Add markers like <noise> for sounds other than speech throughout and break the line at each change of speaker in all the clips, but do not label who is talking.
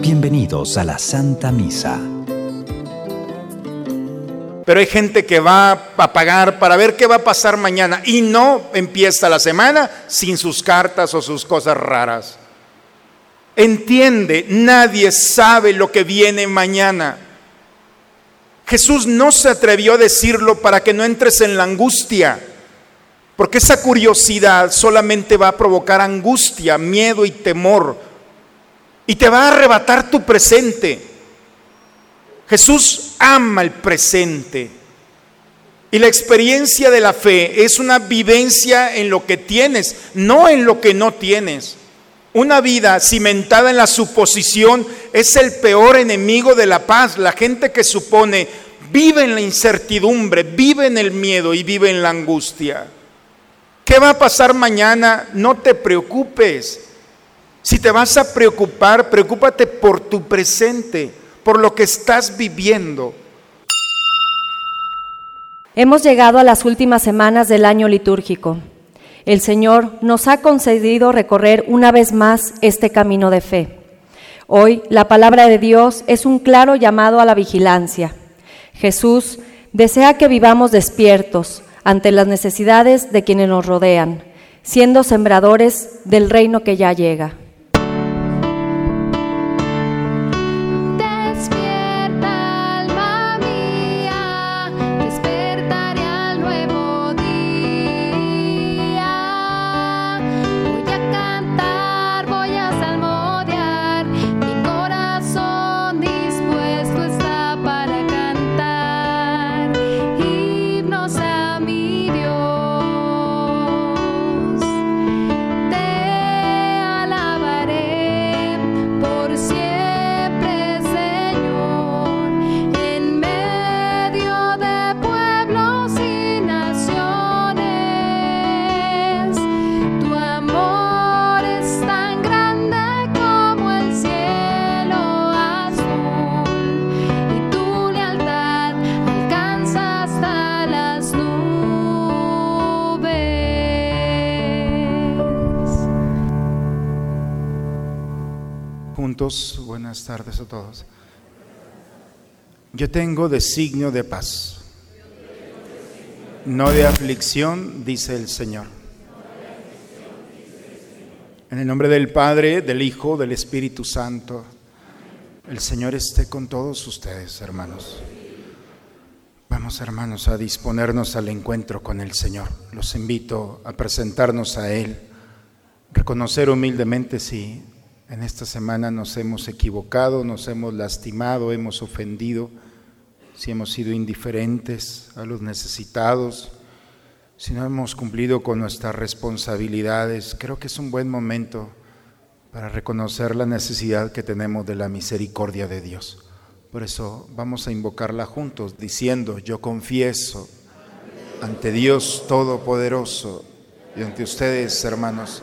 Bienvenidos a la Santa Misa.
Pero hay gente que va a pagar para ver qué va a pasar mañana y no empieza la semana sin sus cartas o sus cosas raras. Entiende, nadie sabe lo que viene mañana. Jesús no se atrevió a decirlo para que no entres en la angustia, porque esa curiosidad solamente va a provocar angustia, miedo y temor y te va a arrebatar tu presente. Jesús ama el presente. Y la experiencia de la fe es una vivencia en lo que tienes, no en lo que no tienes. Una vida cimentada en la suposición es el peor enemigo de la paz. La gente que supone vive en la incertidumbre, vive en el miedo y vive en la angustia. ¿Qué va a pasar mañana? No te preocupes. Si te vas a preocupar, preocúpate por tu presente, por lo que estás viviendo.
Hemos llegado a las últimas semanas del año litúrgico. El Señor nos ha concedido recorrer una vez más este camino de fe. Hoy la palabra de Dios es un claro llamado a la vigilancia. Jesús desea que vivamos despiertos ante las necesidades de quienes nos rodean, siendo sembradores del reino que ya llega.
A todos. Yo tengo designio de paz, no de aflicción, dice el Señor. En el nombre del Padre, del Hijo, del Espíritu Santo, el Señor esté con todos ustedes, hermanos. Vamos, hermanos, a disponernos al encuentro con el Señor. Los invito a presentarnos a Él, reconocer humildemente si en esta semana nos hemos equivocado, nos hemos lastimado, hemos ofendido, si hemos sido indiferentes a los necesitados, si no hemos cumplido con nuestras responsabilidades. Creo que es un buen momento para reconocer la necesidad que tenemos de la misericordia de Dios. Por eso vamos a invocarla juntos diciendo, yo confieso ante Dios Todopoderoso y ante ustedes, hermanos,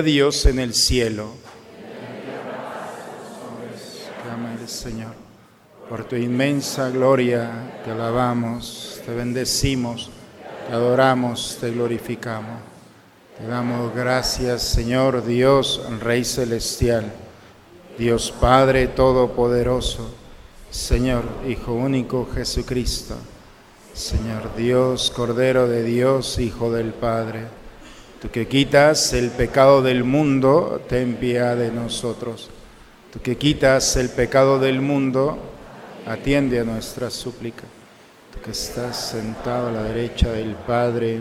Dios en el cielo. El Señor. Por tu inmensa gloria te alabamos, te bendecimos, te adoramos, te glorificamos. Te damos gracias, Señor Dios, Rey Celestial, Dios Padre Todopoderoso, Señor Hijo único Jesucristo, Señor Dios, Cordero de Dios, Hijo del Padre. Tú que quitas el pecado del mundo, ten piedad de nosotros. Tú que quitas el pecado del mundo, atiende a nuestra súplica. Tú que estás sentado a la derecha del Padre,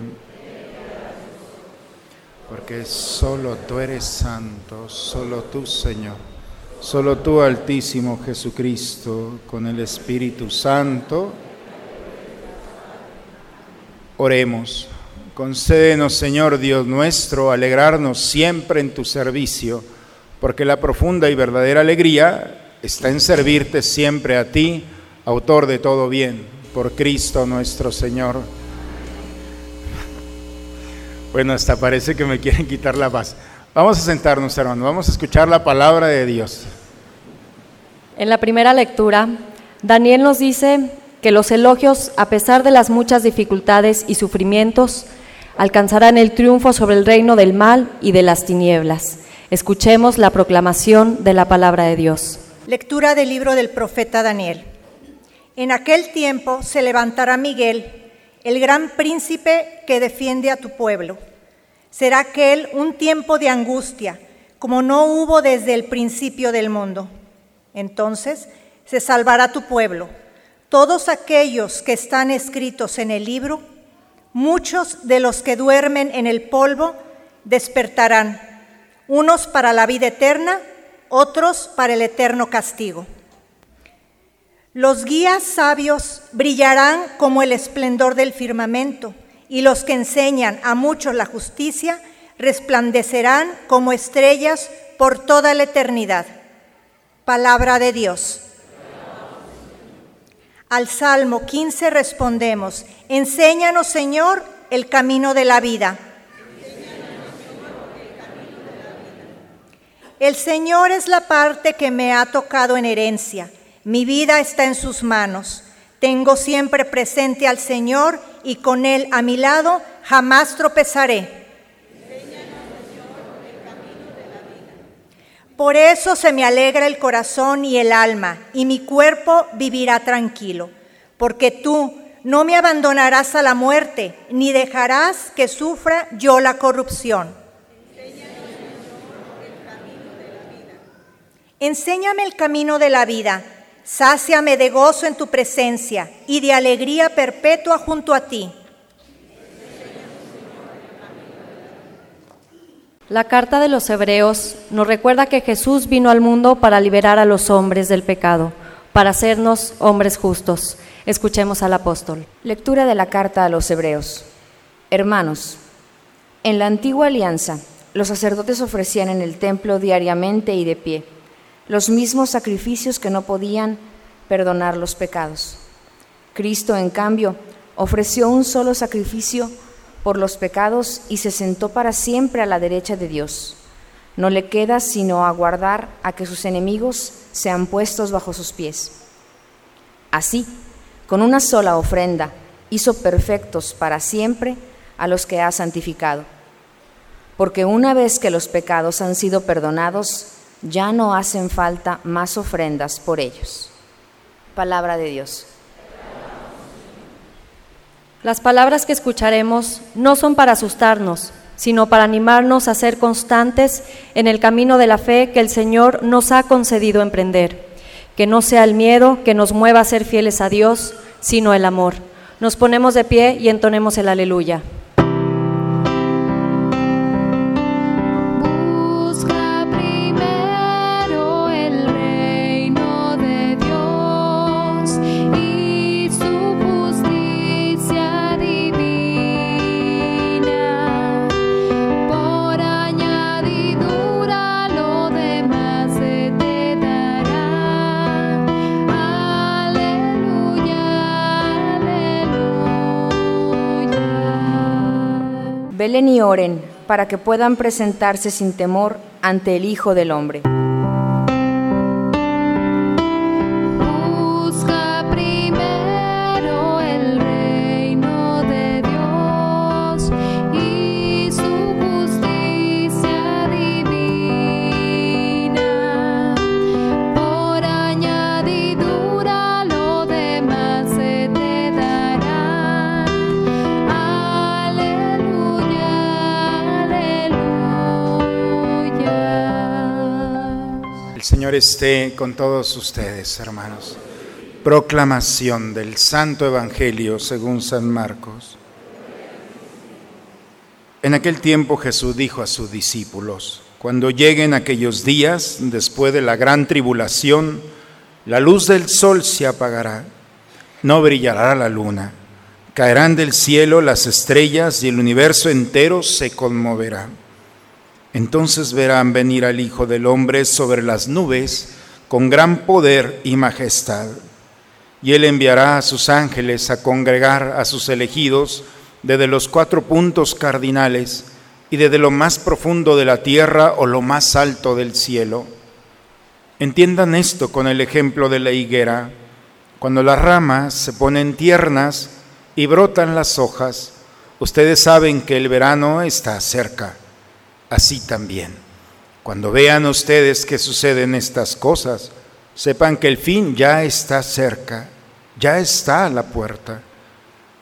porque solo tú eres santo, solo tú Señor, solo tú Altísimo Jesucristo, con el Espíritu Santo. Oremos. Concédenos, Señor Dios nuestro, alegrarnos siempre en tu servicio, porque la profunda y verdadera alegría está en servirte siempre a ti, autor de todo bien, por Cristo nuestro Señor. Bueno, hasta parece que me quieren quitar la paz. Vamos a sentarnos, hermano, vamos a escuchar la palabra de Dios.
En la primera lectura, Daniel nos dice que los elogios, a pesar de las muchas dificultades y sufrimientos, alcanzarán el triunfo sobre el reino del mal y de las tinieblas. Escuchemos la proclamación de la palabra de Dios.
Lectura del libro del profeta Daniel. En aquel tiempo se levantará Miguel, el gran príncipe que defiende a tu pueblo. Será aquel un tiempo de angustia, como no hubo desde el principio del mundo. Entonces se salvará tu pueblo, todos aquellos que están escritos en el libro Muchos de los que duermen en el polvo despertarán, unos para la vida eterna, otros para el eterno castigo. Los guías sabios brillarán como el esplendor del firmamento, y los que enseñan a muchos la justicia resplandecerán como estrellas por toda la eternidad. Palabra de Dios. Al Salmo 15 respondemos, enséñanos Señor el camino de la vida. El Señor es la parte que me ha tocado en herencia. Mi vida está en sus manos. Tengo siempre presente al Señor y con Él a mi lado jamás tropezaré. Por eso se me alegra el corazón y el alma, y mi cuerpo vivirá tranquilo, porque tú no me abandonarás a la muerte, ni dejarás que sufra yo la corrupción. Enséñame el camino de la vida, sáciame de gozo en tu presencia y de alegría perpetua junto a ti.
La carta de los Hebreos nos recuerda que Jesús vino al mundo para liberar a los hombres del pecado, para hacernos hombres justos. Escuchemos al apóstol.
Lectura de la carta a los Hebreos. Hermanos, en la antigua alianza, los sacerdotes ofrecían en el templo diariamente y de pie los mismos sacrificios que no podían perdonar los pecados. Cristo, en cambio, ofreció un solo sacrificio por los pecados y se sentó para siempre a la derecha de Dios. No le queda sino aguardar a que sus enemigos sean puestos bajo sus pies. Así, con una sola ofrenda, hizo perfectos para siempre a los que ha santificado. Porque una vez que los pecados han sido perdonados, ya no hacen falta más ofrendas por ellos. Palabra de Dios.
Las palabras que escucharemos no son para asustarnos, sino para animarnos a ser constantes en el camino de la fe que el Señor nos ha concedido emprender. Que no sea el miedo que nos mueva a ser fieles a Dios, sino el amor. Nos ponemos de pie y entonemos el aleluya.
Velen y oren para que puedan presentarse sin temor ante el Hijo del Hombre.
Esté con todos ustedes, hermanos. Proclamación del Santo Evangelio según San Marcos. En aquel tiempo Jesús dijo a sus discípulos, cuando lleguen aquellos días, después de la gran tribulación, la luz del sol se apagará, no brillará la luna, caerán del cielo las estrellas y el universo entero se conmoverá. Entonces verán venir al Hijo del Hombre sobre las nubes con gran poder y majestad. Y él enviará a sus ángeles a congregar a sus elegidos desde los cuatro puntos cardinales y desde lo más profundo de la tierra o lo más alto del cielo. Entiendan esto con el ejemplo de la higuera. Cuando las ramas se ponen tiernas y brotan las hojas, ustedes saben que el verano está cerca así también. Cuando vean ustedes que suceden estas cosas, sepan que el fin ya está cerca, ya está a la puerta.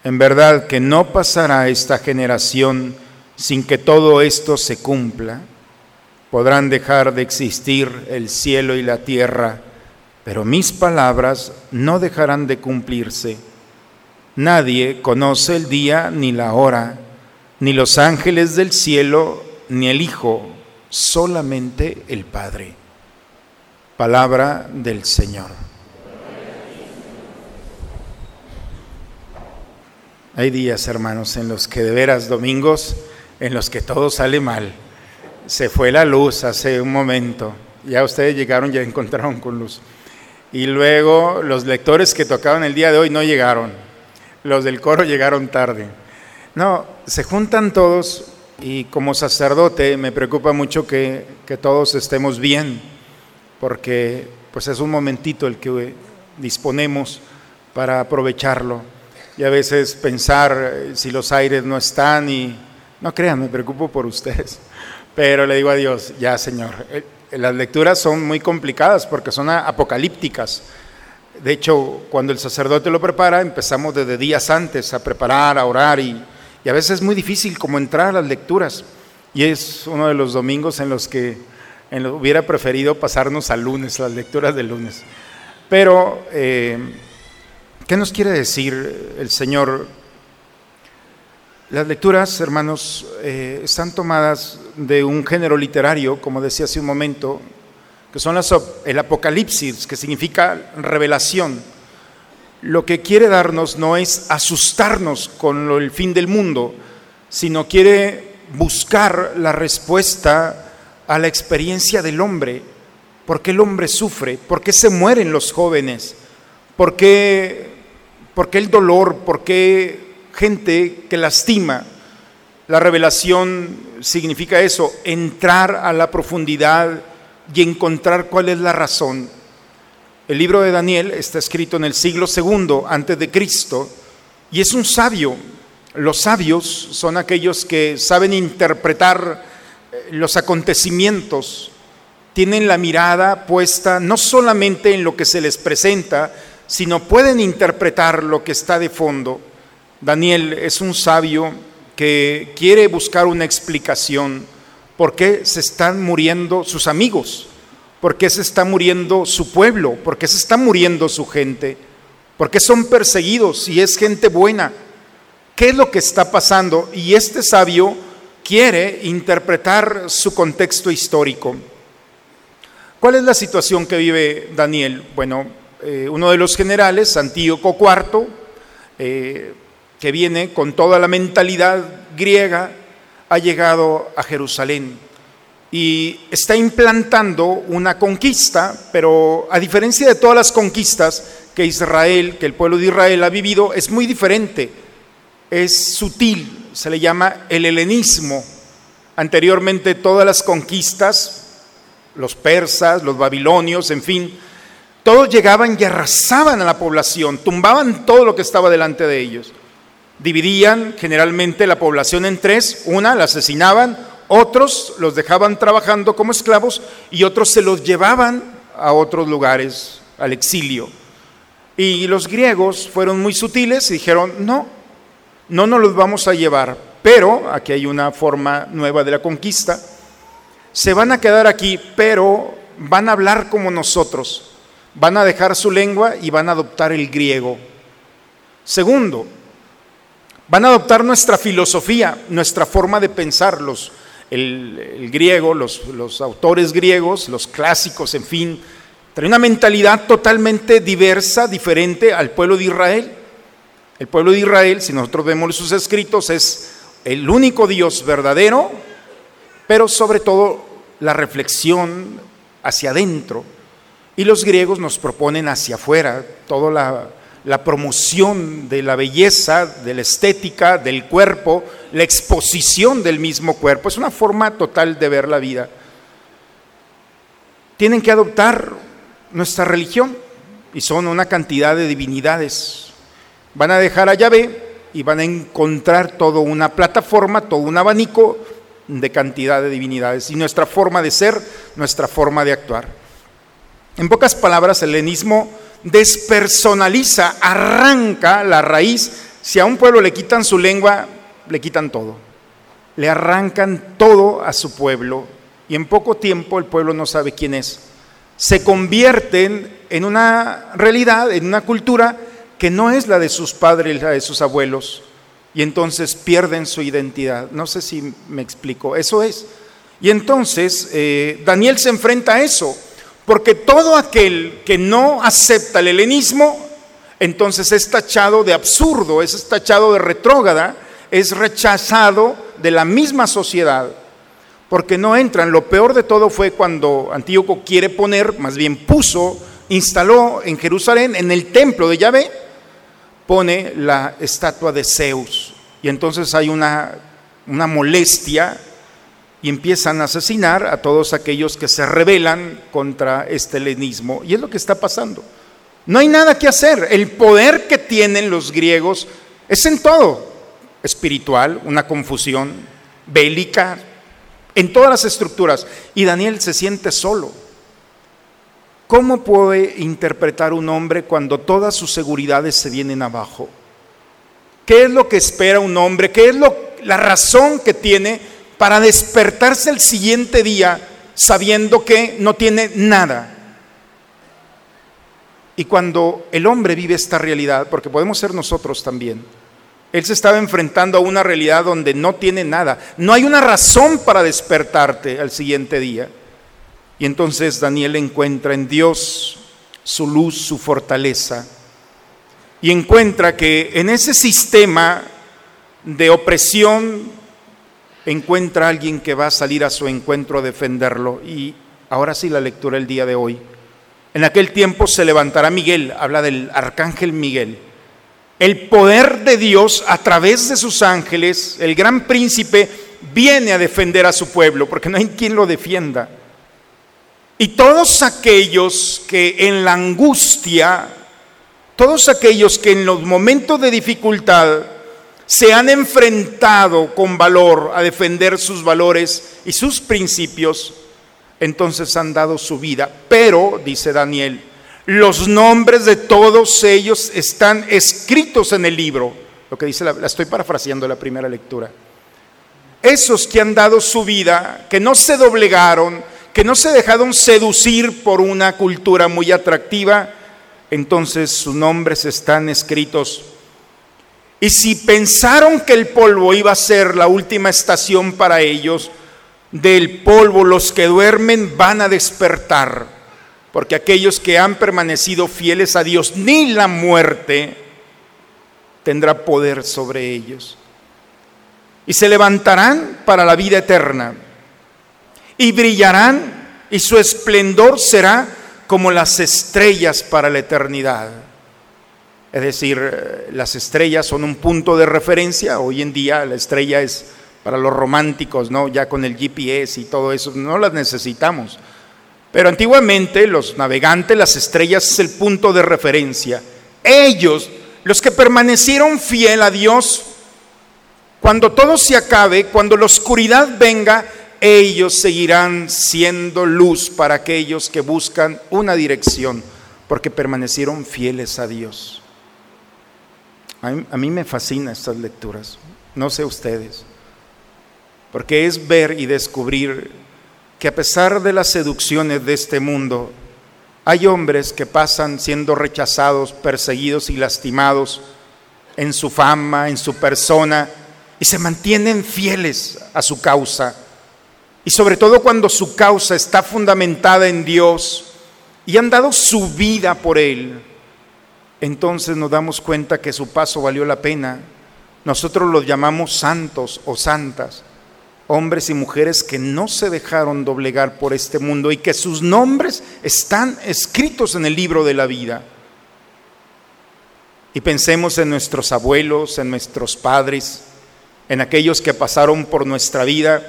En verdad que no pasará esta generación sin que todo esto se cumpla. Podrán dejar de existir el cielo y la tierra, pero mis palabras no dejarán de cumplirse. Nadie conoce el día ni la hora, ni los ángeles del cielo ni el Hijo, solamente el Padre. Palabra del Señor. Hay días, hermanos, en los que de veras domingos, en los que todo sale mal. Se fue la luz hace un momento. Ya ustedes llegaron, ya <laughs> encontraron con luz. Y luego los lectores que tocaban el día de hoy no llegaron. Los del coro llegaron tarde. No, se juntan todos y como sacerdote me preocupa mucho que, todos estemos bien, porque pues es un momentito el que disponemos para aprovecharlo. Y a veces pensar eh, si los aires no están y no crean, me preocupo por ustedes. <laughs> Pero le digo a Dios, ya Señor, eh, las lecturas son muy complicadas porque son apocalípticas. De hecho, cuando el sacerdote lo prepara, empezamos desde días antes a preparar, a orar y, y a veces es muy difícil como entrar a las lecturas. Y es uno de los domingos en los que hubiera preferido pasarnos al lunes, las lecturas del lunes. Pero, eh, ¿qué nos quiere decir el Señor? Las lecturas, hermanos, eh, están tomadas de un género literario, como decía hace un momento, que son las, el Apocalipsis, que significa revelación lo que quiere darnos no es asustarnos con el fin del mundo, sino quiere buscar la respuesta a la experiencia del hombre. ¿Por qué el hombre sufre? ¿Por qué se mueren los jóvenes? ¿Por qué, por qué el dolor? ¿Por qué gente que lastima? La revelación significa eso, entrar a la profundidad y encontrar cuál es la razón el libro de Daniel está escrito en el siglo segundo antes de Cristo y es un sabio. Los sabios son aquellos que saben interpretar eh, los acontecimientos, tienen la mirada puesta no solamente en lo que se les presenta, sino pueden interpretar lo que está de fondo. Daniel es un sabio que quiere buscar una explicación por qué se están muriendo sus amigos. ¿Por qué se está muriendo su pueblo? ¿Por qué se está muriendo su gente? ¿Por qué son perseguidos si es gente buena? ¿Qué es lo que está pasando? Y este sabio quiere interpretar su contexto histórico. ¿Cuál es la situación que vive Daniel? Bueno, eh, uno de los generales, Antíoco IV, eh, que viene con toda la mentalidad griega, ha llegado a Jerusalén y está implantando una conquista, pero a diferencia de todas las conquistas que Israel, que el pueblo de Israel ha vivido, es muy diferente, es sutil, se le llama el helenismo. anteriormente todas las conquistas, los persas, los babilonios, en fin, todos llegaban y arrasaban a la población, tumbaban todo lo que estaba delante de ellos. Dividían generalmente la población en tres, una la asesinaban, otros los dejaban trabajando como esclavos y otros se los llevaban a otros lugares, al exilio. Y los griegos fueron muy sutiles y dijeron, no, no nos los vamos a llevar, pero, aquí hay una forma nueva de la conquista, se van a quedar aquí, pero van a hablar como nosotros, van a dejar su lengua y van a adoptar el griego. Segundo, van a adoptar nuestra filosofía, nuestra forma de pensar, el, griego, los, los autores griegos, los clásicos, en fin, Trae una mentalidad totalmente diversa, diferente al pueblo de Israel. El pueblo de Israel, si nosotros vemos sus escritos, es el único Dios verdadero, pero sobre todo la reflexión hacia adentro. Y los griegos nos proponen hacia afuera toda la, la promoción de la belleza, de la estética, del cuerpo, la exposición del mismo cuerpo. Es una forma total de ver la vida. Tienen que adoptar nuestra religión y son una cantidad de divinidades. Van a dejar a Yahvé y van a encontrar toda una plataforma, todo un abanico de cantidad de divinidades y nuestra forma de ser, nuestra forma de actuar. En pocas palabras, el helenismo despersonaliza, arranca la raíz. Si a un pueblo le quitan su lengua, le quitan todo. Le arrancan todo a su pueblo y en poco tiempo el pueblo no sabe quién es se convierten en una realidad, en una cultura que no es la de sus padres, la de sus abuelos, y entonces pierden su identidad. No sé si me explico, eso es. Y entonces eh, Daniel se enfrenta a eso, porque todo aquel que no acepta el helenismo, entonces es tachado de absurdo, es tachado de retrógrada, es rechazado de la misma sociedad porque no entran. Lo peor de todo fue cuando Antíoco quiere poner, más bien puso, instaló en Jerusalén, en el templo de Yahvé, pone la estatua de Zeus. Y entonces hay una, una molestia y empiezan a asesinar a todos aquellos que se rebelan contra este helenismo. Y es lo que está pasando. No hay nada que hacer. El poder que tienen los griegos es en todo. Espiritual, una confusión bélica, en todas las estructuras. Y Daniel se siente solo. ¿Cómo puede interpretar un hombre cuando todas sus seguridades se vienen abajo? ¿Qué es lo que espera un hombre? ¿Qué es lo, la razón que tiene para despertarse el siguiente día sabiendo que no tiene nada? Y cuando el hombre vive esta realidad, porque podemos ser nosotros también, él se estaba enfrentando a una realidad donde no tiene nada. No hay una razón para despertarte al siguiente día. Y entonces Daniel encuentra en Dios su luz, su fortaleza. Y encuentra que en ese sistema de opresión encuentra a alguien que va a salir a su encuentro a defenderlo. Y ahora sí la lectura el día de hoy. En aquel tiempo se levantará Miguel, habla del arcángel Miguel el poder de Dios a través de sus ángeles, el gran príncipe, viene a defender a su pueblo, porque no hay quien lo defienda. Y todos aquellos que en la angustia, todos aquellos que en los momentos de dificultad se han enfrentado con valor a defender sus valores y sus principios, entonces han dado su vida. Pero, dice Daniel, los nombres de todos ellos están escritos en el libro. Lo que dice, la, estoy parafraseando la primera lectura. Esos que han dado su vida, que no se doblegaron, que no se dejaron seducir por una cultura muy atractiva, entonces sus nombres están escritos. Y si pensaron que el polvo iba a ser la última estación para ellos, del polvo los que duermen van a despertar porque aquellos que han permanecido fieles a Dios, ni la muerte tendrá poder sobre ellos. Y se levantarán para la vida eterna, y brillarán, y su esplendor será como las estrellas para la eternidad. Es decir, las estrellas son un punto de referencia, hoy en día la estrella es para los románticos, ¿no? Ya con el GPS y todo eso, no las necesitamos. Pero antiguamente los navegantes, las estrellas es el punto de referencia. Ellos, los que permanecieron fiel a Dios, cuando todo se acabe, cuando la oscuridad venga, ellos seguirán siendo luz para aquellos que buscan una dirección, porque permanecieron fieles a Dios. A mí, me fascinan estas lecturas, no sé ustedes, porque es ver y descubrir que a pesar de las seducciones de este mundo, hay hombres que pasan siendo rechazados, perseguidos y lastimados en su fama, en su persona, y se mantienen fieles a su causa. Y sobre todo cuando su causa está fundamentada en Dios y han dado su vida por Él, entonces nos damos cuenta que su paso valió la pena. Nosotros los llamamos santos o santas, hombres y mujeres que no se dejaron doblegar por este mundo y que sus nombres están escritos en el libro de la vida. Y pensemos en nuestros abuelos, en nuestros padres, en aquellos que pasaron por nuestra vida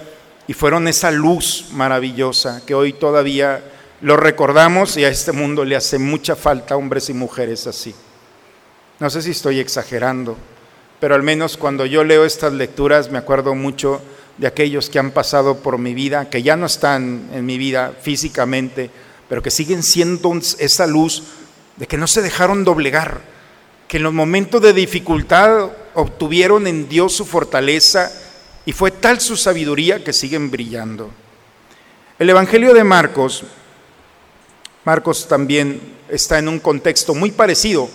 y fueron esa luz maravillosa que hoy todavía lo recordamos y a este mundo le hace mucha falta hombres y mujeres así. No sé si estoy exagerando, pero al menos cuando yo leo estas lecturas me acuerdo mucho de aquellos que han pasado por mi vida, que ya no están en mi vida físicamente, pero que siguen siendo esa luz de que no se dejaron doblegar, que en los momentos de dificultad obtuvieron en Dios su fortaleza y fue tal su sabiduría que siguen brillando. El Evangelio de Marcos, Marcos también está en un contexto muy parecido.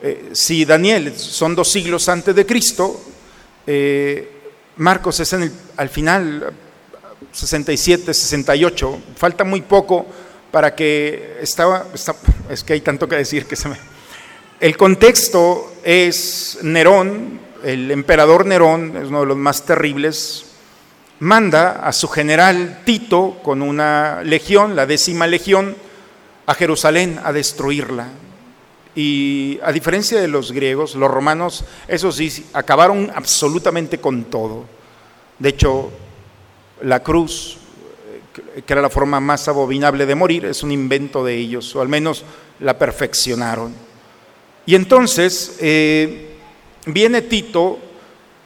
Eh, si Daniel son dos siglos antes de Cristo, eh, Marcos es en el, al final, 67, 68, falta muy poco para que estaba, es que hay tanto que decir que se me... El contexto es Nerón, el emperador Nerón, es uno de los más terribles, manda a su general Tito con una legión, la décima legión, a Jerusalén a destruirla. Y a diferencia de los griegos, los romanos, eso sí, acabaron absolutamente con todo. De hecho, la cruz, que era la forma más abominable de morir, es un invento de ellos, o al menos la perfeccionaron. Y entonces eh, viene Tito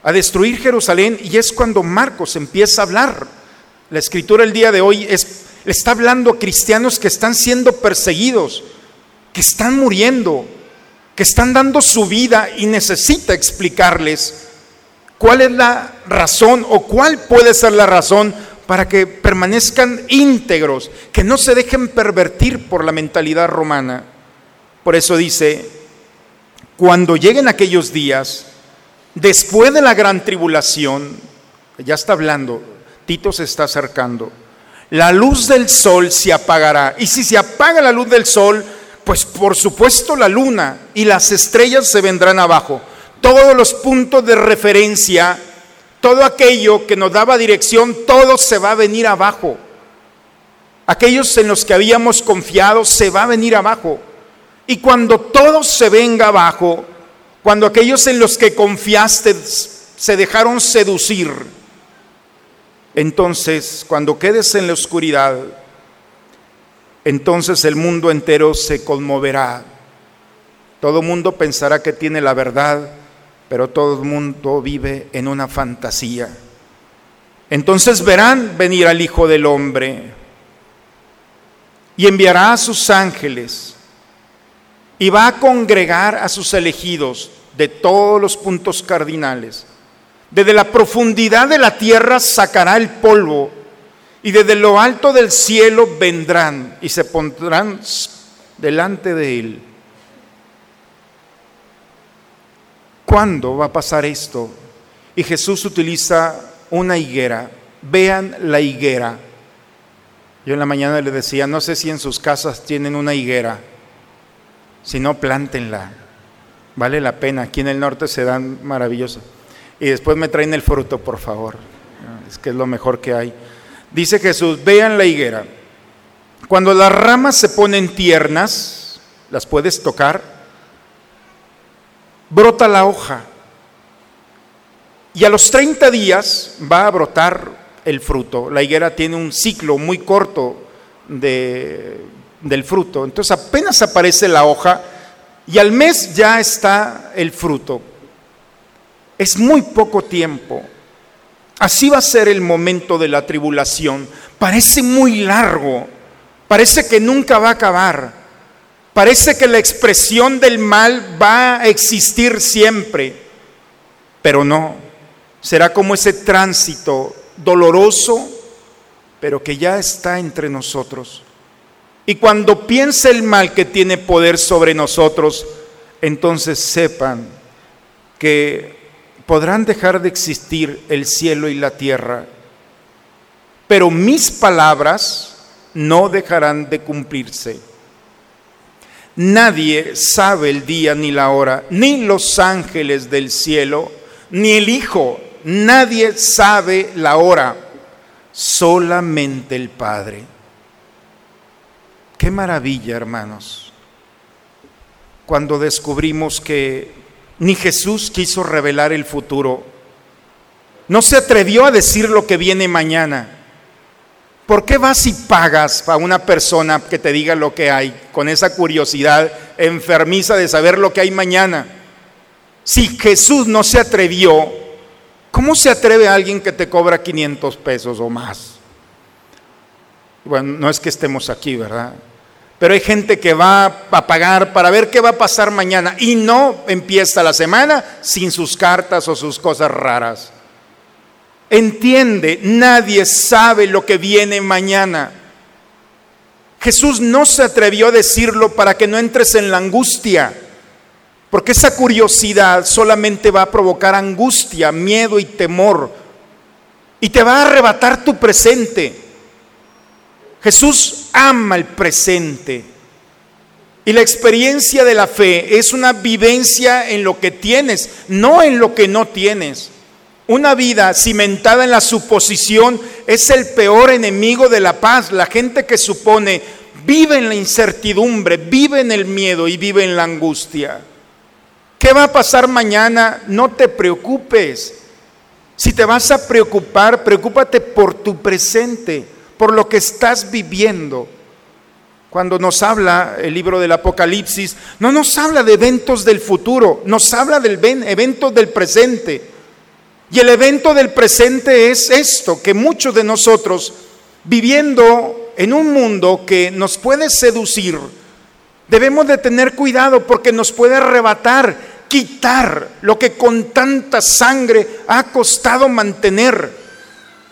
a destruir Jerusalén y es cuando Marcos empieza a hablar. La escritura el día de hoy es, está hablando a cristianos que están siendo perseguidos, que están muriendo, que están dando su vida y necesita explicarles cuál es la razón o cuál puede ser la razón para que permanezcan íntegros, que no se dejen pervertir por la mentalidad romana. Por eso dice, cuando lleguen aquellos días, después de la gran tribulación, ya está hablando, Tito se está acercando, la luz del sol se apagará. Y si se apaga la luz del sol, pues por supuesto la luna y las estrellas se vendrán abajo. Todos los puntos de referencia, todo aquello que nos daba dirección, todo se va a venir abajo. Aquellos en los que habíamos confiado se va a venir abajo. Y cuando todo se venga abajo, cuando aquellos en los que confiaste se dejaron seducir, entonces cuando quedes en la oscuridad, entonces el mundo entero se conmoverá. Todo mundo pensará que tiene la verdad, pero todo el mundo vive en una fantasía. Entonces verán venir al Hijo del Hombre y enviará a sus ángeles y va a congregar a sus elegidos de todos los puntos cardinales. Desde la profundidad de la tierra sacará el polvo y desde lo alto del cielo vendrán y se pondrán delante de él. ¿Cuándo va a pasar esto? Y Jesús utiliza una higuera. Vean la higuera. Yo en la mañana le decía, no sé si en sus casas tienen una higuera. Si no, plántenla. Vale la pena. Aquí en el norte se dan maravillosos. Y después me traen el fruto, por favor. Es que es lo mejor que hay. Dice Jesús, vean la higuera. Cuando las ramas se ponen tiernas, las puedes tocar, brota la hoja. Y a los 30 días va a brotar el fruto. La higuera tiene un ciclo muy corto de, del fruto. Entonces apenas aparece la hoja y al mes ya está el fruto. Es muy poco tiempo. Así va a ser el momento de la tribulación. Parece muy largo. Parece que nunca va a acabar. Parece que la expresión del mal va a existir siempre. Pero no. Será como ese tránsito doloroso, pero que ya está entre nosotros. Y cuando piense el mal que tiene poder sobre nosotros, entonces sepan que podrán dejar de existir el cielo y la tierra, pero mis palabras no dejarán de cumplirse. Nadie sabe el día ni la hora, ni los ángeles del cielo, ni el Hijo, nadie sabe la hora, solamente el Padre. Qué maravilla, hermanos, cuando descubrimos que ni Jesús quiso revelar el futuro. No se atrevió a decir lo que viene mañana. ¿Por qué vas y pagas a una persona que te diga lo que hay con esa curiosidad enfermiza de saber lo que hay mañana? Si Jesús no se atrevió, ¿cómo se atreve alguien que te cobra 500 pesos o más? Bueno, no es que estemos aquí, ¿verdad? Pero hay gente que va a pagar para ver qué va a pasar mañana y no empieza la semana sin sus cartas o sus cosas raras. Entiende, nadie sabe lo que viene mañana. Jesús no se atrevió a decirlo para que no entres en la angustia, porque esa curiosidad solamente va a provocar angustia, miedo y temor, y te va a arrebatar tu presente. Jesús ama el presente. Y la experiencia de la fe es una vivencia en lo que tienes, no en lo que no tienes. Una vida cimentada en la suposición es el peor enemigo de la paz. La gente que supone vive en la incertidumbre, vive en el miedo y vive en la angustia. ¿Qué va a pasar mañana? No te preocupes. Si te vas a preocupar, preocúpate por tu presente por lo que estás viviendo. Cuando nos habla el libro del Apocalipsis, no nos habla de eventos del futuro, nos habla del evento del presente. Y el evento del presente es esto, que muchos de nosotros, viviendo en un mundo que nos puede seducir, debemos de tener cuidado porque nos puede arrebatar, quitar lo que con tanta sangre ha costado mantener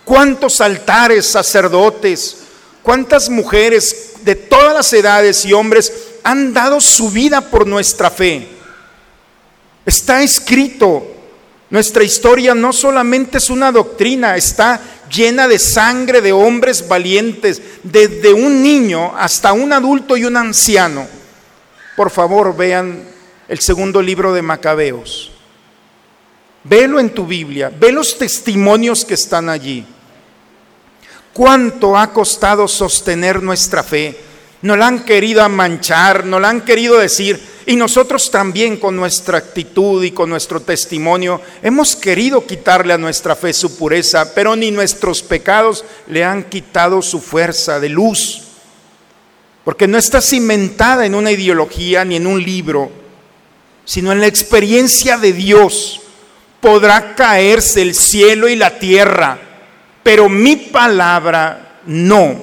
cuántos altares, sacerdotes, cuántas mujeres de todas las edades y hombres han dado su vida por nuestra fe. Está escrito, nuestra historia no solamente es una doctrina, está llena de sangre de hombres valientes, desde un niño hasta un adulto y un anciano. Por favor, vean el segundo libro de Macabeos. Velo en tu Biblia, ve los testimonios que están allí. ¿Cuánto ha costado sostener nuestra fe? Nos la han querido manchar, nos la han querido decir, y nosotros también con nuestra actitud y con nuestro testimonio hemos querido quitarle a nuestra fe su pureza, pero ni nuestros pecados le han quitado su fuerza de luz, porque no está cimentada en una ideología ni en un libro, sino en la experiencia de Dios. Podrá caerse el cielo y la tierra, pero mi palabra no.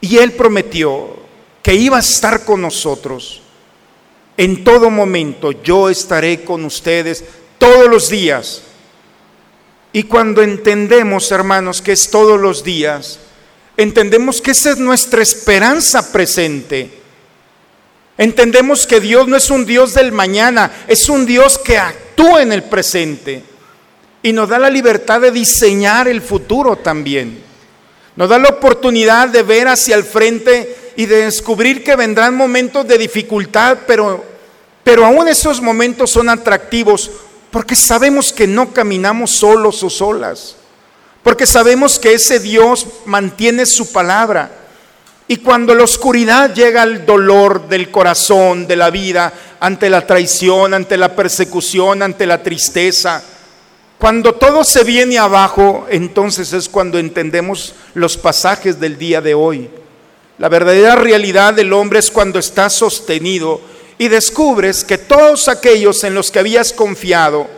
Y Él prometió que iba a estar con nosotros en todo momento. Yo estaré con ustedes todos los días. Y cuando entendemos, hermanos, que es todos los días, entendemos que esa es nuestra esperanza presente. Entendemos que Dios no es un Dios del mañana, es un Dios que actúa en el presente. Y nos da la libertad de diseñar el futuro también. Nos da la oportunidad de ver hacia el frente y de descubrir que vendrán momentos de dificultad, pero, pero aún esos momentos son atractivos porque sabemos que no caminamos solos o solas, porque sabemos que ese Dios mantiene su palabra, Y cuando la oscuridad llega al dolor del corazón, de la vida, ante la traición, ante la persecución, ante la tristeza, cuando todo se viene abajo, entonces es cuando entendemos los pasajes del día de hoy. La verdadera realidad del hombre es cuando está sostenido y descubres que todos aquellos en los que habías confiado,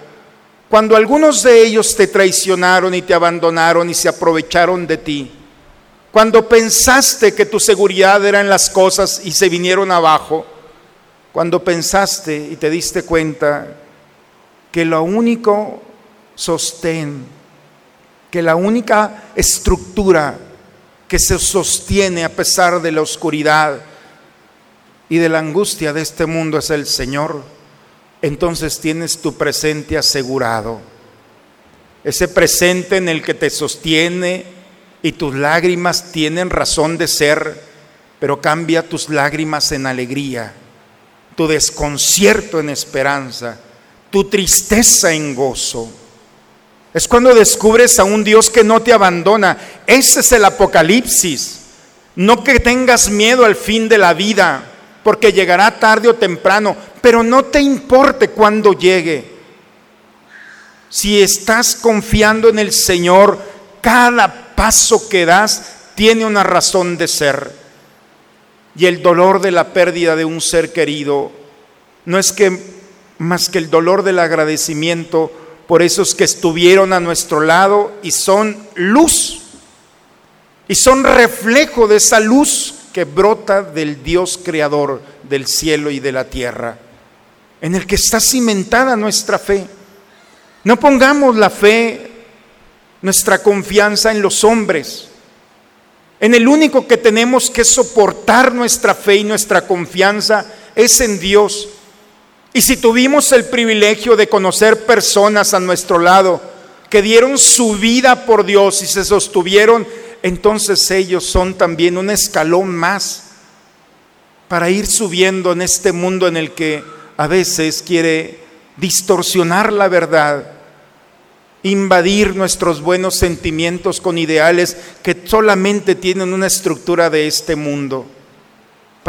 cuando algunos de ellos te traicionaron y te abandonaron y se aprovecharon de ti, cuando pensaste que tu seguridad era en las cosas y se vinieron abajo, cuando pensaste y te diste cuenta que lo único sostén, que la única estructura que se sostiene a pesar de la oscuridad y de la angustia de este mundo es el Señor, entonces tienes tu presente asegurado. Ese presente en el que te sostiene y tus lágrimas tienen razón de ser, pero cambia tus lágrimas en alegría, tu desconcierto en esperanza, tu tristeza en gozo. Es cuando descubres a un Dios que no te abandona. Ese es el apocalipsis. No que tengas miedo al fin de la vida, porque llegará tarde o temprano, pero no te importe cuando llegue. Si estás confiando en el Señor, cada paso que das tiene una razón de ser. Y el dolor de la pérdida de un ser querido no es que más que el dolor del agradecimiento por esos que estuvieron a nuestro lado y son luz. Y son reflejo de esa luz que brota del Dios creador del cielo y de la tierra, en el que está cimentada nuestra fe. No pongamos la fe, nuestra confianza en los hombres, en el único que tenemos que soportar nuestra fe y nuestra confianza es en Dios. Y si tuvimos el privilegio de conocer personas a nuestro lado que dieron su vida por Dios y se sostuvieron, entonces ellos son también un escalón más para ir subiendo en este mundo en el que a veces quiere distorsionar la verdad, invadir nuestros buenos sentimientos con ideales que solamente tienen una estructura de este mundo.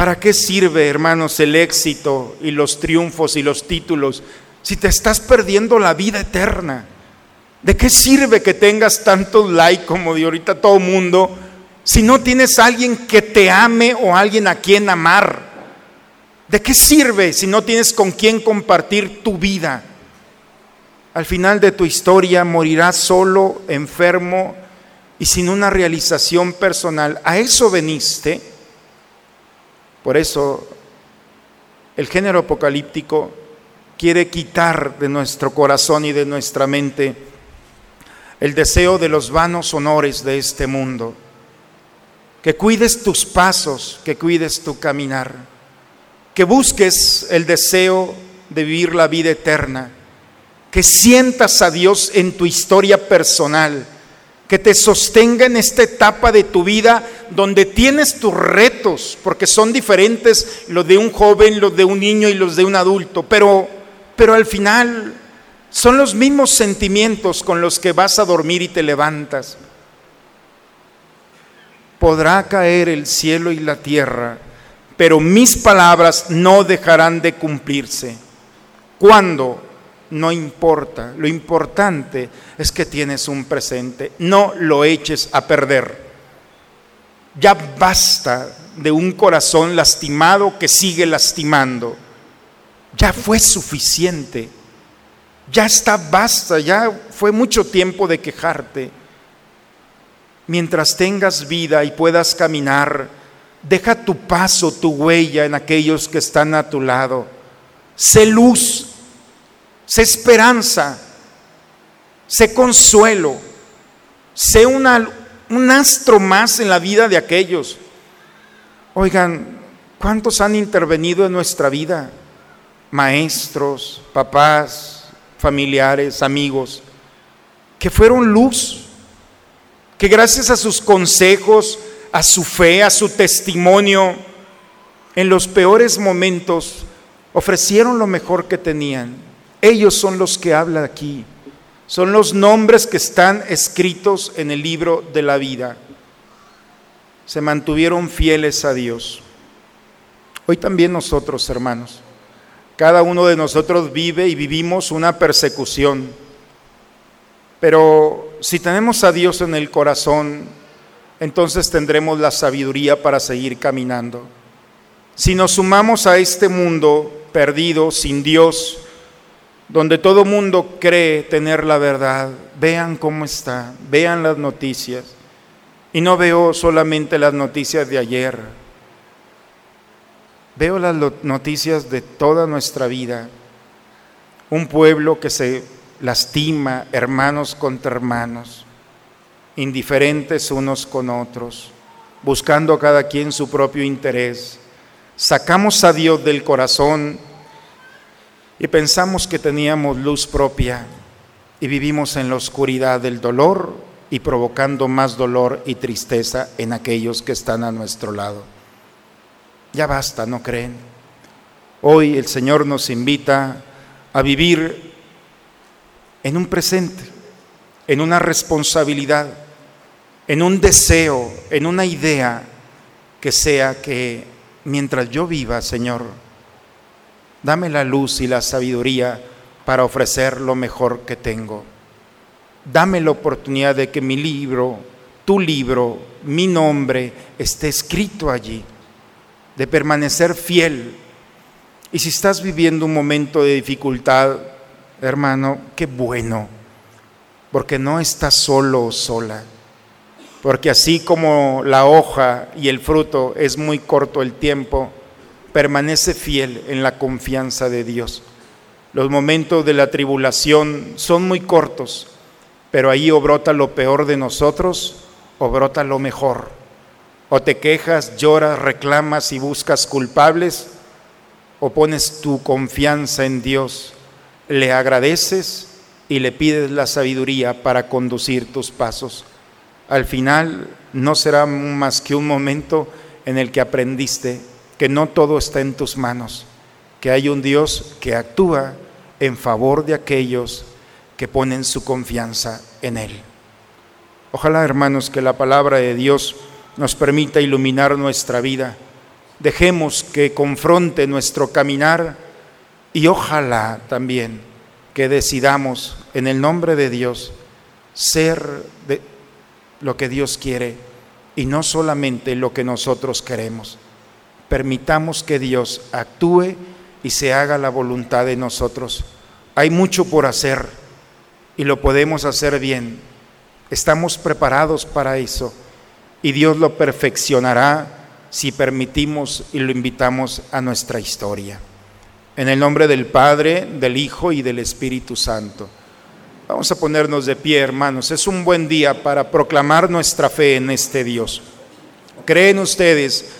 ¿Para qué sirve, hermanos, el éxito y los triunfos y los títulos si te estás perdiendo la vida eterna? ¿De qué sirve que tengas tantos like como de ahorita todo mundo si no tienes alguien que te ame o alguien a quien amar? ¿De qué sirve si no tienes con quien compartir tu vida? Al final de tu historia morirás solo, enfermo y sin una realización personal. ¿A eso veniste? Por eso el género apocalíptico quiere quitar de nuestro corazón y de nuestra mente el deseo de los vanos honores de este mundo. Que cuides tus pasos, que cuides tu caminar, que busques el deseo de vivir la vida eterna, que sientas a Dios en tu historia personal que te sostenga en esta etapa de tu vida donde tienes tus retos, porque son diferentes los de un joven, los de un niño y los de un adulto, pero, pero al final son los mismos sentimientos con los que vas a dormir y te levantas. Podrá caer el cielo y la tierra, pero mis palabras no dejarán de cumplirse. ¿Cuándo? No importa. Lo importante es que tienes un presente. No lo eches a perder. Ya basta de un corazón lastimado que sigue lastimando. Ya fue suficiente. Ya está basta. Ya fue mucho tiempo de quejarte. Mientras tengas vida y puedas caminar, deja tu paso, tu huella en aquellos que están a tu lado. Sé luz sé esperanza, sé consuelo, sé un astro más en la vida de aquellos. Oigan, ¿cuántos han intervenido en nuestra vida? Maestros, papás, familiares, amigos, que fueron luz, que gracias a sus consejos, a su fe, a su testimonio, en los peores momentos ofrecieron lo mejor que tenían ellos son los que hablan aquí. Son los nombres que están escritos en el libro de la vida. se mantuvieron fieles a Dios. Hoy también nosotros, hermanos, cada uno de nosotros vive y vivimos una persecución. Pero si tenemos a Dios en el corazón, entonces tendremos la sabiduría para seguir caminando. Si nos sumamos a este mundo perdido, sin Dios, donde todo mundo cree tener la verdad, vean cómo está, vean las noticias. Y no veo solamente las noticias de ayer, veo las noticias de toda nuestra vida. Un pueblo que se lastima, hermanos contra hermanos, indiferentes unos con otros, buscando cada quien su propio interés. Sacamos a Dios del corazón y pensamos que teníamos luz propia y vivimos en la oscuridad del dolor y provocando más dolor y tristeza en aquellos que están a nuestro lado. Ya basta, ¿no creen? Hoy el Señor nos invita a vivir en un presente, en una responsabilidad, en un deseo, en una idea que sea que mientras yo viva, Señor, dame la luz y la sabiduría para ofrecer lo mejor que tengo. Dame la oportunidad de que mi libro, tu libro, mi nombre esté escrito allí de permanecer fiel. Y si estás viviendo un momento de dificultad, hermano, qué bueno, porque no estás solo o sola, porque así como la hoja y el fruto es muy corto el tiempo, permanece fiel en la confianza de Dios. Los momentos de la tribulación son muy cortos, pero ahí o brota lo peor de nosotros o brota lo mejor o te quejas, lloras, reclamas y buscas culpables, o pones tu confianza en Dios, le agradeces y le pides la sabiduría para conducir tus pasos. Al final no será más que un momento en el que aprendiste que no todo está en tus manos, que hay un Dios que actúa en favor de aquellos que ponen su confianza en Él. Ojalá, hermanos, que la palabra de Dios nos permita iluminar nuestra vida. Dejemos que confronte nuestro caminar y ojalá también que decidamos en el nombre de Dios ser de lo que Dios quiere y no solamente lo que nosotros queremos. Permitamos que Dios actúe y se haga la voluntad de nosotros. Hay mucho por hacer y lo podemos hacer bien. Estamos preparados para eso y Dios lo perfeccionará si permitimos y lo invitamos a nuestra historia. En el nombre del Padre, del Hijo y del Espíritu Santo. Vamos a ponernos de pie, hermanos. Es un buen día para proclamar nuestra fe en este Dios. ¿Creen ustedes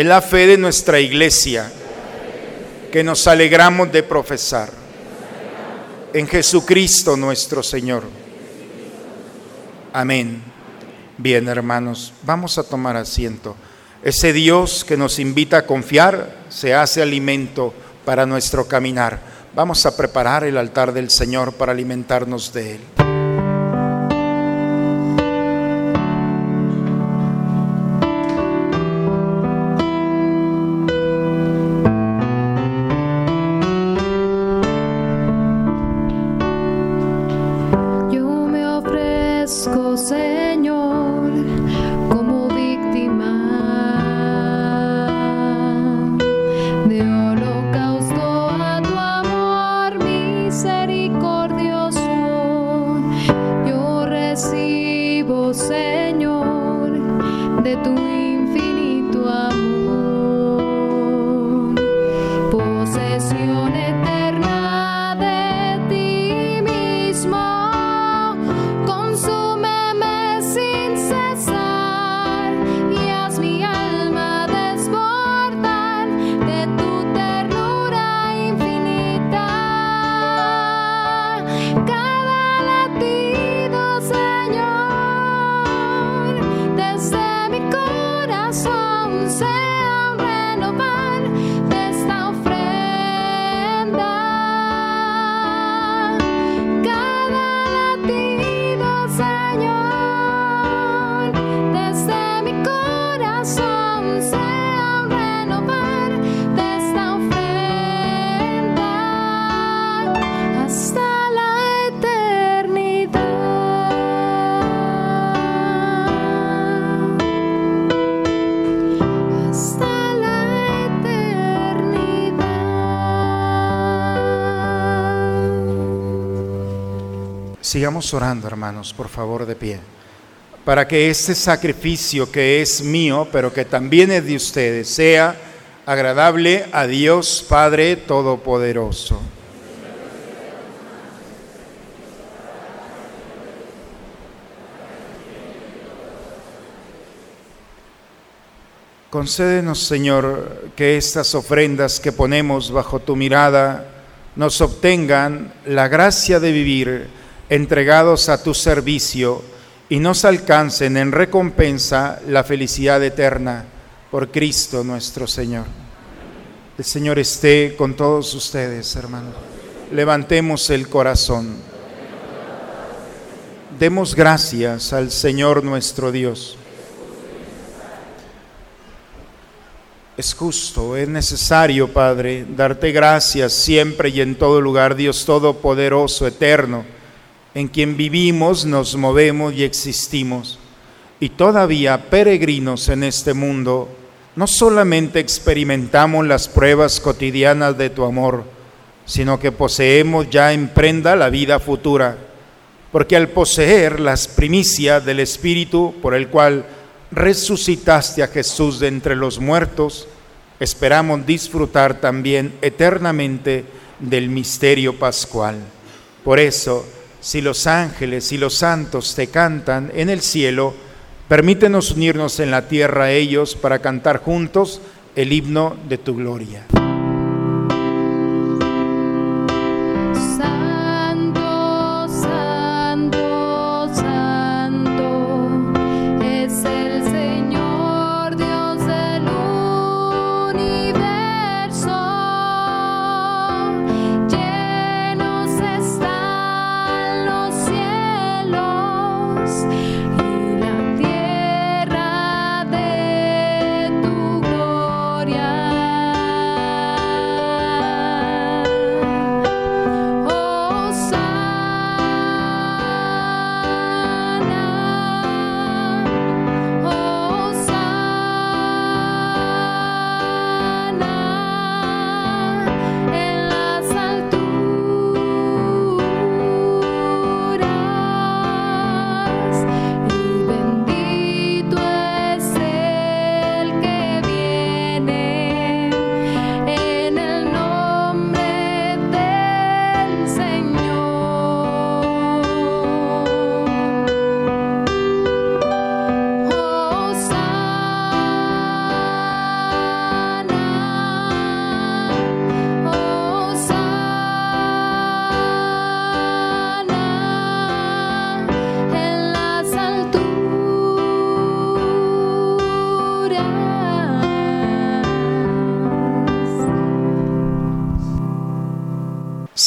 Es la fe de nuestra iglesia que nos alegramos de profesar en Jesucristo nuestro Señor. Amén. Bien, hermanos, vamos a tomar asiento. Ese Dios que nos invita a confiar se hace alimento para nuestro caminar. Vamos a preparar el altar del Señor para alimentarnos de Él. Sigamos orando, hermanos, por favor, de pie, para que este sacrificio que es mío, pero que también es de ustedes, sea agradable a Dios Padre Todopoderoso. Concédenos, Señor, que estas ofrendas que ponemos bajo tu mirada nos obtengan la gracia de vivir entregados a tu servicio y nos alcancen en recompensa la felicidad eterna por Cristo nuestro Señor. El Señor esté con todos ustedes, hermanos. Levantemos el corazón. Demos gracias al Señor nuestro Dios. Es justo, es necesario, Padre, darte gracias siempre y en todo lugar, Dios Todopoderoso, eterno, en quien vivimos, nos movemos y existimos. Y todavía peregrinos en este mundo, no solamente experimentamos las pruebas cotidianas de tu amor, sino que poseemos ya en prenda la vida futura, porque al poseer las primicias del Espíritu por el cual resucitaste a Jesús de entre los muertos, esperamos disfrutar también eternamente del misterio pascual. Por eso, si los ángeles y los santos te cantan en el cielo, permítenos unirnos en la tierra a ellos para cantar juntos el himno de tu gloria.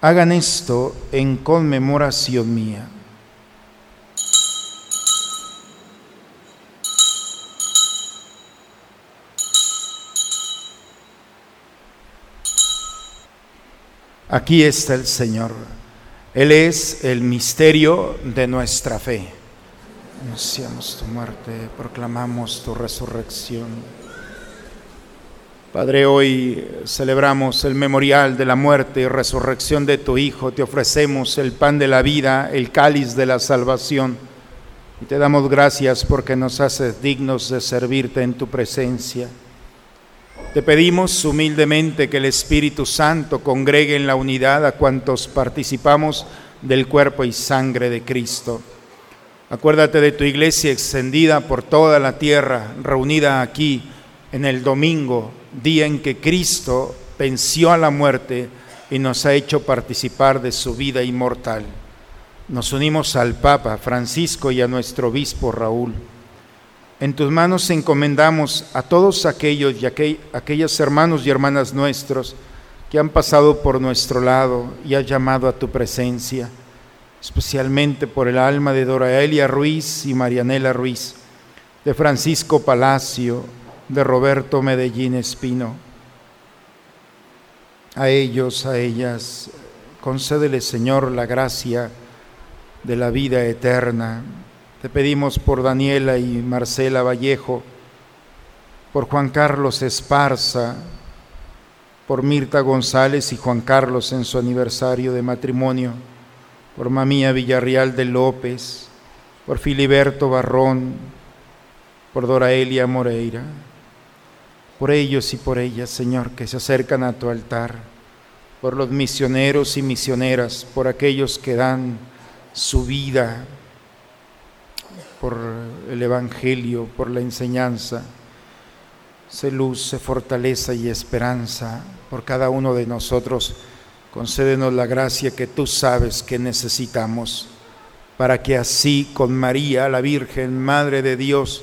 Hagan esto en conmemoración mía. Aquí está el Señor. Él es el misterio de nuestra fe. anunciamos tu muerte, proclamamos tu resurrección. Padre, hoy celebramos el memorial de la muerte y resurrección de tu Hijo. Te ofrecemos el pan de la vida, el cáliz de la salvación. Y te damos gracias porque nos haces dignos de servirte en tu presencia. Te pedimos humildemente que el Espíritu Santo congregue en la unidad a cuantos participamos del cuerpo y sangre de Cristo. Acuérdate de tu iglesia extendida por toda la tierra, reunida aquí en el domingo, día en que Cristo venció a la muerte y nos ha hecho participar de su vida inmortal. Nos unimos al Papa Francisco y a nuestro obispo Raúl. En tus manos encomendamos a todos aquellos y aquellas hermanos y hermanas nuestros que han pasado por nuestro lado y han llamado a tu presencia especialmente por el alma de Doraelia Ruiz y Marianela Ruiz, de Francisco Palacio, de Roberto Medellín Espino. A ellos, a ellas, concédele Señor la gracia de la vida eterna. Te pedimos por Daniela y Marcela Vallejo, por Juan Carlos Esparza, por Mirta González y Juan Carlos en su aniversario de matrimonio por Mamía Villarreal de López, por Filiberto Barrón, por Doraelia Moreira, por ellos y por ellas, Señor, que se acercan a tu altar, por los misioneros y misioneras, por aquellos que dan su vida por el Evangelio, por la enseñanza. Sé luz, sé fortaleza y esperanza por cada uno de nosotros Concédenos la gracia que tú sabes que necesitamos, para que así con María, la Virgen, Madre de Dios,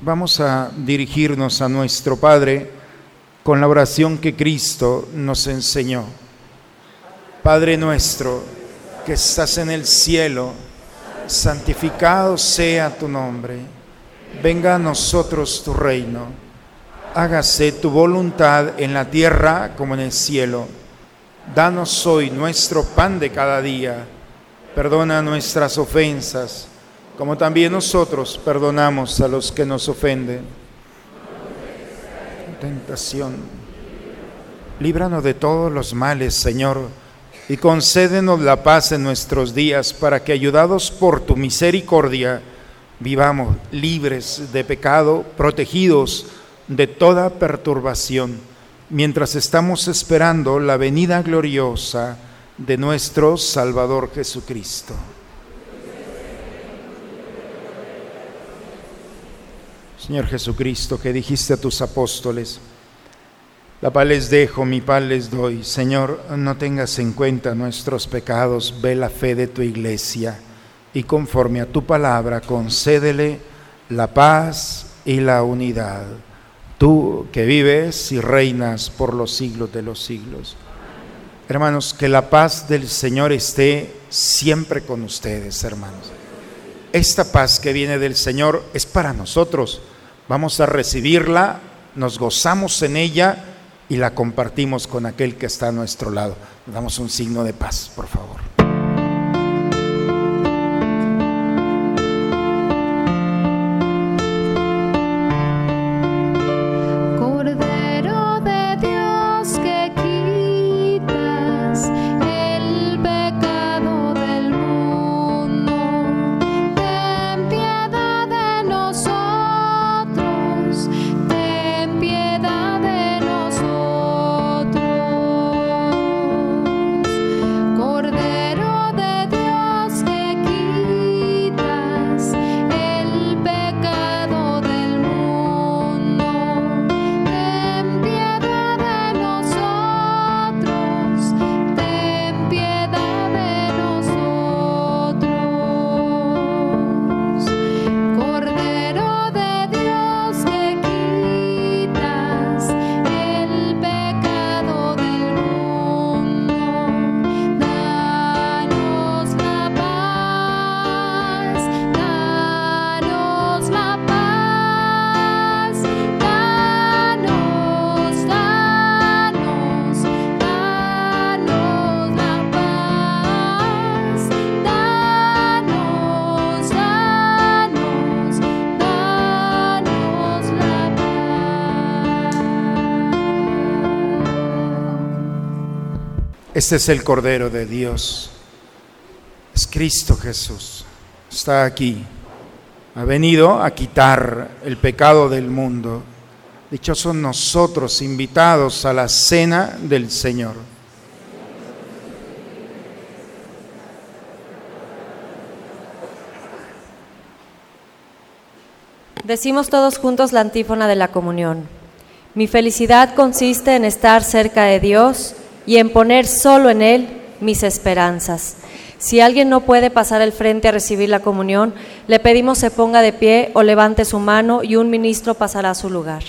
Vamos a dirigirnos a nuestro Padre con la oración que Cristo nos enseñó. Padre nuestro, que estás en el cielo, santificado sea tu nombre, venga a nosotros tu reino, hágase tu voluntad en la tierra como en el cielo. Danos hoy nuestro pan de cada día. Perdona nuestras ofensas, como también nosotros perdonamos a los que nos ofenden. Tentación. Líbranos de todos los males, Señor, y concédenos la paz en nuestros días, para que, ayudados por tu misericordia, vivamos libres de pecado, protegidos de toda perturbación mientras estamos esperando la venida gloriosa de nuestro Salvador Jesucristo. Señor Jesucristo, que dijiste a tus apóstoles, la paz les dejo, mi paz les doy. Señor, no tengas en cuenta nuestros pecados, ve la fe de tu iglesia y conforme a tu palabra concédele la paz y la unidad tú que vives y reinas por los siglos de los siglos. Hermanos, que la paz del Señor esté siempre con ustedes, hermanos. Esta paz que viene del Señor es para nosotros. Vamos a recibirla, nos gozamos en ella y la compartimos con aquel que está a nuestro lado. Damos un signo de paz, por favor. Este es el Cordero de Dios. Es Cristo Jesús. Está aquí. Ha venido a quitar el pecado del mundo. Dichosos nosotros invitados a la cena del Señor.
Decimos todos juntos la antífona de la comunión. Mi felicidad consiste en estar cerca de Dios y en poner solo en Él mis esperanzas. Si alguien no puede pasar al frente a recibir la comunión, le pedimos se ponga de pie o levante su mano y un ministro pasará a su lugar.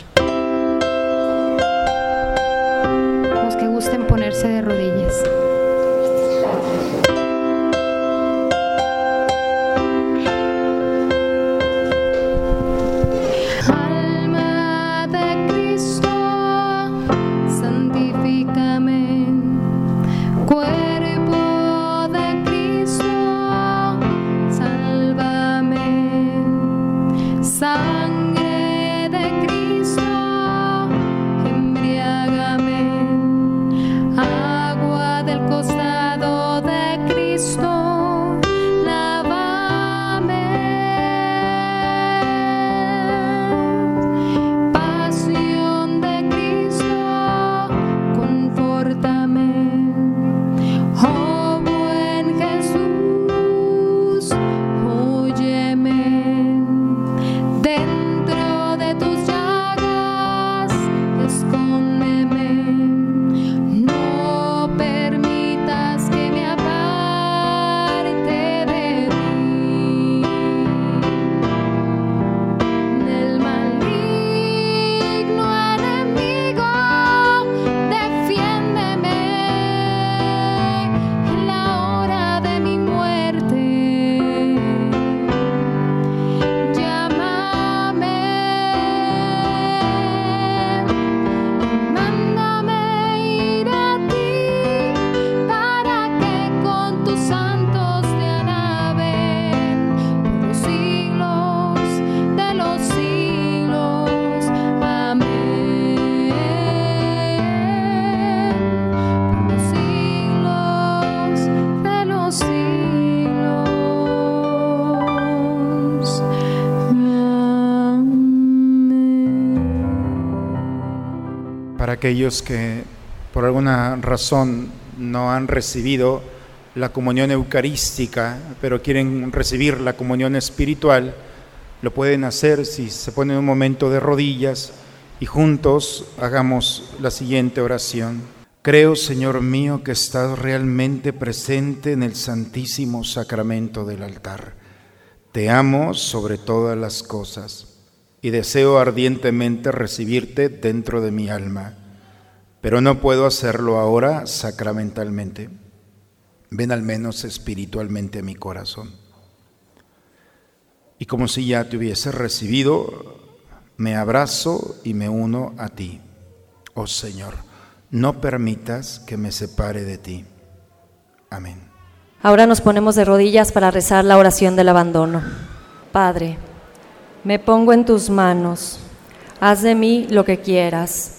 Aquellos que por alguna razón no han recibido la comunión eucarística, pero quieren recibir la comunión espiritual, lo pueden hacer si se ponen un momento de rodillas y juntos hagamos la siguiente oración. Creo, Señor mío, que estás realmente presente en el santísimo sacramento del altar. Te amo sobre todas las cosas y deseo ardientemente recibirte dentro de mi alma, pero no puedo hacerlo ahora sacramentalmente. Ven al menos espiritualmente a mi corazón. Y como si ya te hubiese recibido, me abrazo y me uno a ti. Oh Señor, no permitas que me separe de ti. Amén.
Ahora nos ponemos de rodillas para rezar la oración del abandono. Padre, me pongo en tus manos. Haz de mí lo que quieras.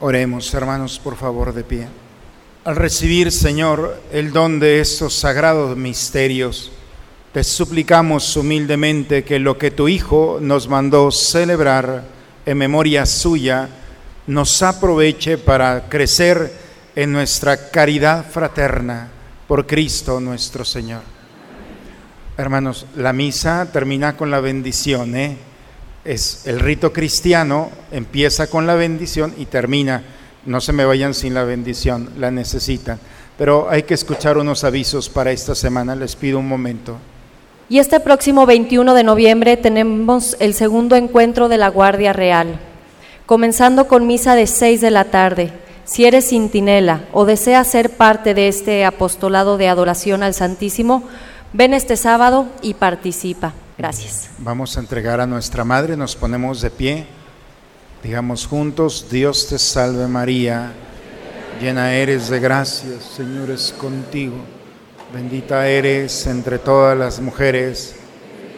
Oremos, hermanos, por favor, de pie. Al recibir, Señor, el don de estos sagrados misterios, te suplicamos humildemente que lo que tu Hijo nos mandó celebrar en memoria suya, nos aproveche para crecer en nuestra caridad fraterna por Cristo nuestro Señor. Hermanos, la misa termina con la bendición, ¿eh? Es el rito cristiano, empieza con la bendición y termina. No se me vayan sin la bendición, la necesitan. Pero hay que escuchar unos avisos para esta semana, les pido un momento.
Y este próximo 21 de noviembre tenemos el segundo encuentro de la Guardia Real, comenzando con misa de 6 de la tarde. si eres centinela o deseas ser parte de este apostolado de adoración al Santísimo, ven este sábado y participa. Gracias.
Vamos a entregar a nuestra Madre, nos ponemos de pie, digamos juntos, Dios te salve María, llena eres de gracia, Señor es contigo, bendita eres entre todas las mujeres,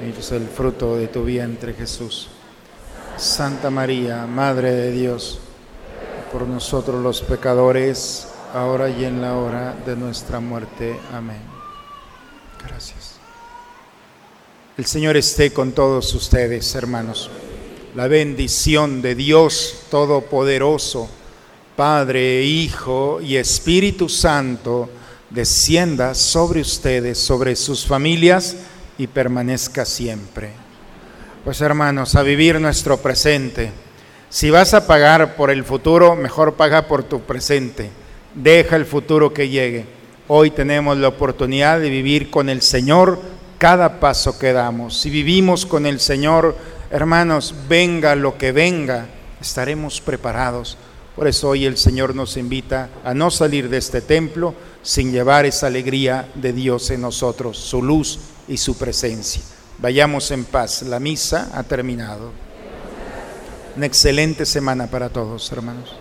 y es el fruto de tu vientre Jesús. Santa María, Madre de Dios, por nosotros los pecadores, ahora y en la hora de nuestra muerte. Amén. Gracias. El Señor esté con todos ustedes, hermanos. La bendición de Dios Todopoderoso, Padre, Hijo y Espíritu Santo, descienda sobre ustedes, sobre sus familias y permanezca siempre. Pues hermanos, a vivir nuestro presente si vas a pagar por el futuro, mejor paga por tu presente. Deja el futuro que llegue. Hoy tenemos la oportunidad de vivir con el Señor cada paso que damos. Si vivimos con el Señor, hermanos, venga lo que venga, estaremos preparados. Por eso hoy el Señor nos invita a no salir de este templo sin llevar esa alegría de Dios en nosotros, su luz y su presencia. Vayamos en paz. La misa ha terminado. Una excelente semana para todos, hermanos.